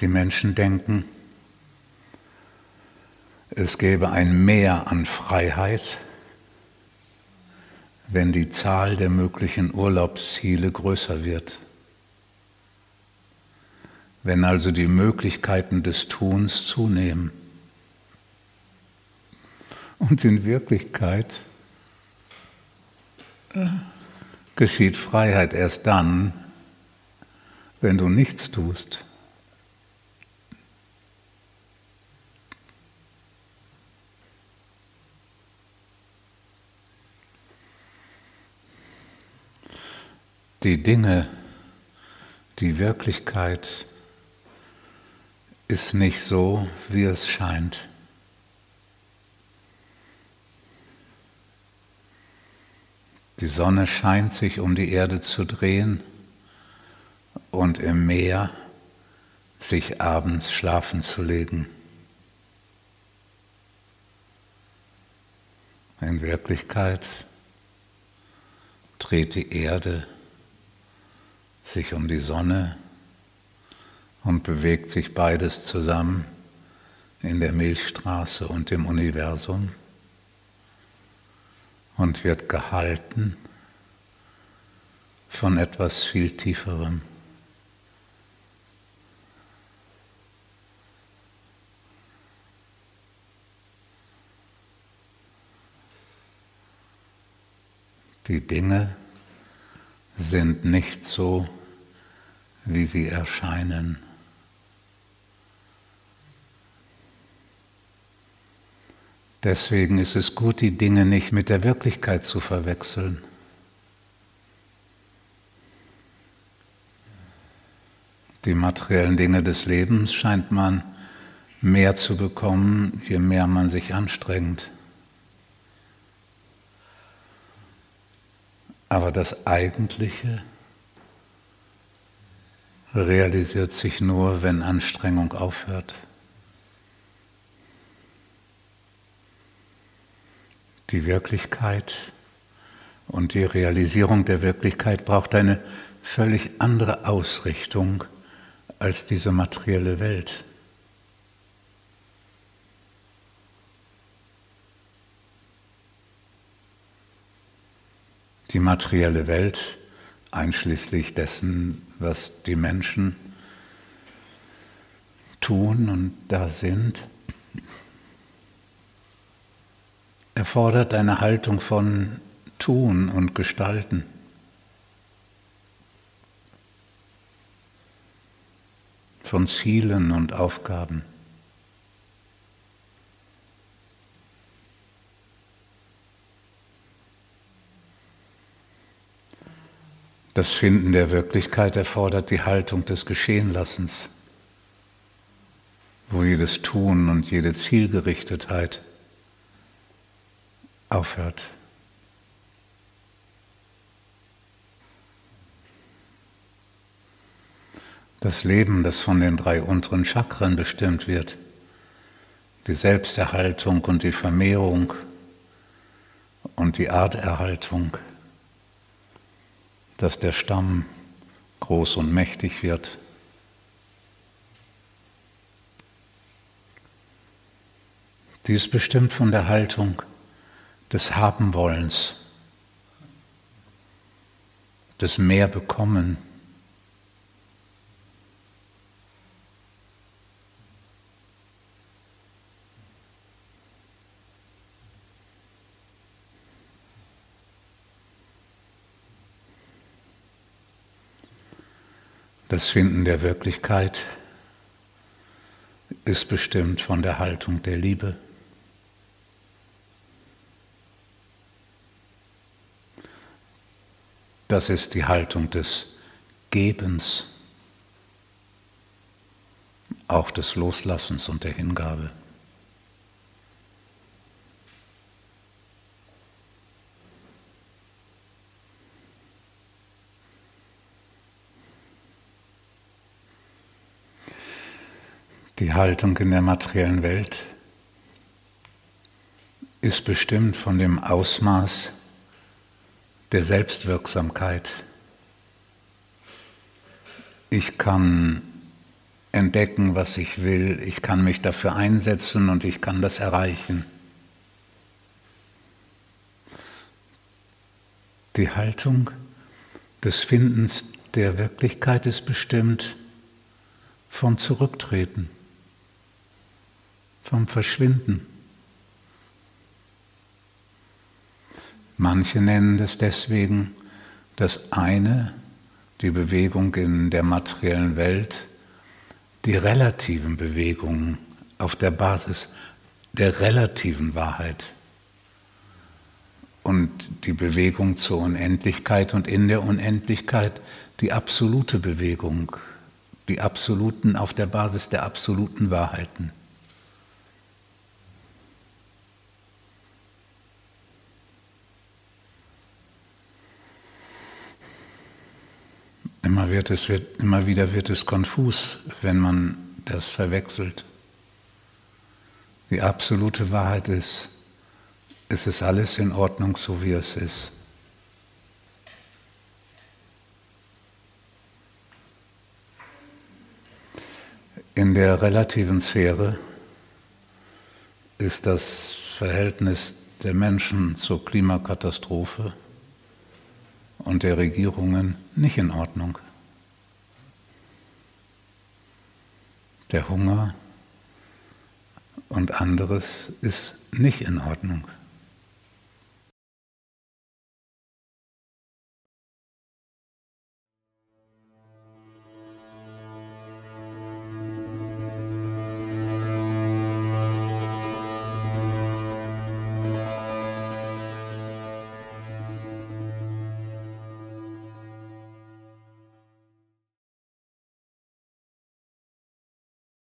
Die Menschen denken, es gäbe ein Mehr an Freiheit, wenn die Zahl der möglichen Urlaubsziele größer wird. Wenn also die Möglichkeiten des Tuns zunehmen. Und in Wirklichkeit äh, geschieht Freiheit erst dann, wenn du nichts tust. Die Dinge, die Wirklichkeit ist nicht so, wie es scheint. Die Sonne scheint sich um die Erde zu drehen und im Meer sich abends schlafen zu legen. In Wirklichkeit dreht die Erde sich um die Sonne und bewegt sich beides zusammen in der Milchstraße und im Universum und wird gehalten von etwas viel Tieferem. Die Dinge sind nicht so, wie sie erscheinen. Deswegen ist es gut, die Dinge nicht mit der Wirklichkeit zu verwechseln. Die materiellen Dinge des Lebens scheint man mehr zu bekommen, je mehr man sich anstrengt. Aber das Eigentliche realisiert sich nur, wenn Anstrengung aufhört. Die Wirklichkeit und die Realisierung der Wirklichkeit braucht eine völlig andere Ausrichtung als diese materielle Welt. Die materielle Welt, einschließlich dessen, was die Menschen tun und da sind, erfordert eine Haltung von Tun und Gestalten. von Zielen und Aufgaben. Das Finden der Wirklichkeit erfordert die Haltung des Geschehenlassens, wo jedes Tun und jede Zielgerichtetheit aufhört. Das Leben, das von den drei unteren Chakren bestimmt wird, die Selbsterhaltung und die Vermehrung und die Arterhaltung dass der Stamm groß und mächtig wird. Dies bestimmt von der Haltung des Habenwollens, des Mehrbekommen. Das Finden der Wirklichkeit ist bestimmt von der Haltung der Liebe. Das ist die Haltung des Gebens, auch des Loslassens und der Hingabe. Die Haltung in der materiellen Welt ist bestimmt von dem Ausmaß der Selbstwirksamkeit. Ich kann entdecken, was ich will, ich kann mich dafür einsetzen und ich kann das erreichen. Die Haltung des Findens der Wirklichkeit ist bestimmt vom Zurücktreten, vom Verschwinden. Manche nennen es deswegen das eine, die Bewegung in der materiellen Welt, die relativen Bewegungen auf der Basis der relativen Wahrheit und die Bewegung zur Unendlichkeit und in der Unendlichkeit die absolute Bewegung, die absoluten auf der Basis der absoluten Wahrheiten. Immer, wird es, wird, immer wieder wird es konfus, wenn man das verwechselt. Die absolute Wahrheit ist, es ist alles in Ordnung, so wie es ist. In der relativen Sphäre ist das Verhältnis der Menschen zur Klimakatastrophe und der Regierungen nicht in Ordnung. Der Hunger und anderes ist nicht in Ordnung.